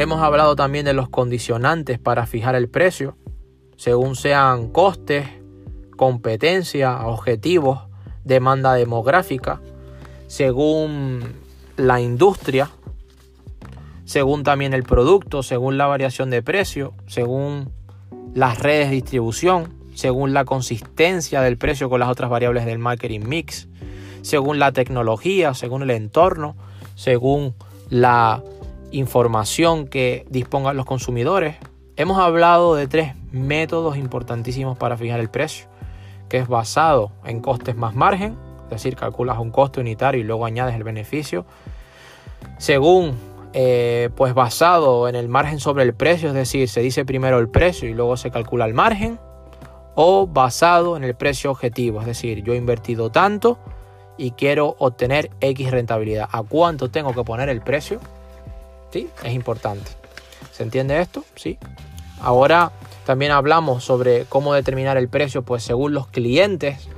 Hemos hablado también de los condicionantes para fijar el precio, según sean costes, competencia, objetivos, demanda demográfica, según la industria, según también el producto, según la variación de precio, según las redes de distribución, según la consistencia del precio con las otras variables del marketing mix, según la tecnología, según el entorno, según la información que dispongan los consumidores. Hemos hablado de tres métodos importantísimos para fijar el precio, que es basado en costes más margen, es decir, calculas un coste unitario y luego añades el beneficio, según eh, pues basado en el margen sobre el precio, es decir, se dice primero el precio y luego se calcula el margen, o basado en el precio objetivo, es decir, yo he invertido tanto y quiero obtener X rentabilidad. ¿A cuánto tengo que poner el precio? ¿Sí? Es importante. ¿Se entiende esto? Sí. Ahora también hablamos sobre cómo determinar el precio, pues según los clientes,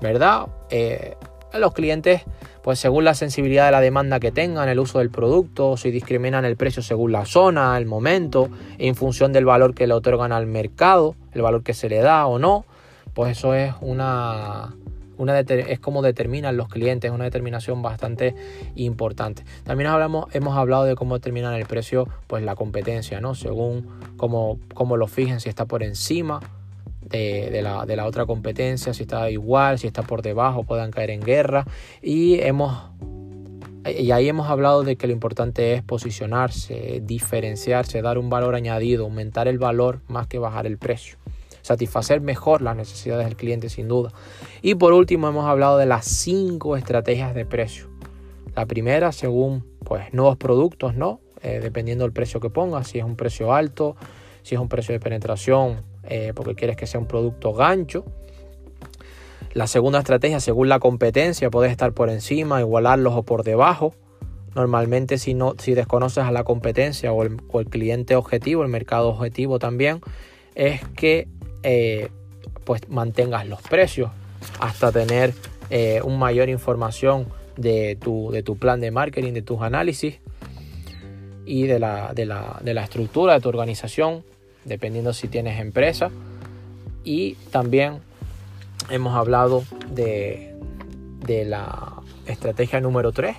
¿verdad? Eh, los clientes, pues según la sensibilidad de la demanda que tengan, el uso del producto, si discriminan el precio según la zona, el momento, en función del valor que le otorgan al mercado, el valor que se le da o no, pues eso es una, es como determinan los clientes, una determinación bastante importante. También hablamos, hemos hablado de cómo determinan el precio, pues la competencia, ¿no? Según cómo, cómo lo fijen, si está por encima de, la, de, la, otra competencia, si está igual, si está por debajo, puedan caer en guerra. Y hemos y ahí hemos hablado de que lo importante es posicionarse, diferenciarse, dar un valor añadido, aumentar el valor más que bajar el precio satisfacer mejor las necesidades del cliente sin duda. Y por último hemos hablado de las cinco estrategias de precio. La primera, según pues nuevos productos, ¿no? Eh, dependiendo del precio que pongas, si es un precio alto, si es un precio de penetración, eh, porque quieres que sea un producto gancho. La segunda estrategia, según la competencia, puedes estar por encima, igualarlos o por debajo. Normalmente si, no, si desconoces a la competencia o o el cliente objetivo, el mercado objetivo también, es que eh, pues mantengas los precios hasta tener eh, una mayor información de tu, de tu plan de marketing, de tus análisis y de la, de la, de la estructura de tu organización, dependiendo si tienes empresa. Y también hemos hablado de, de la estrategia número 3,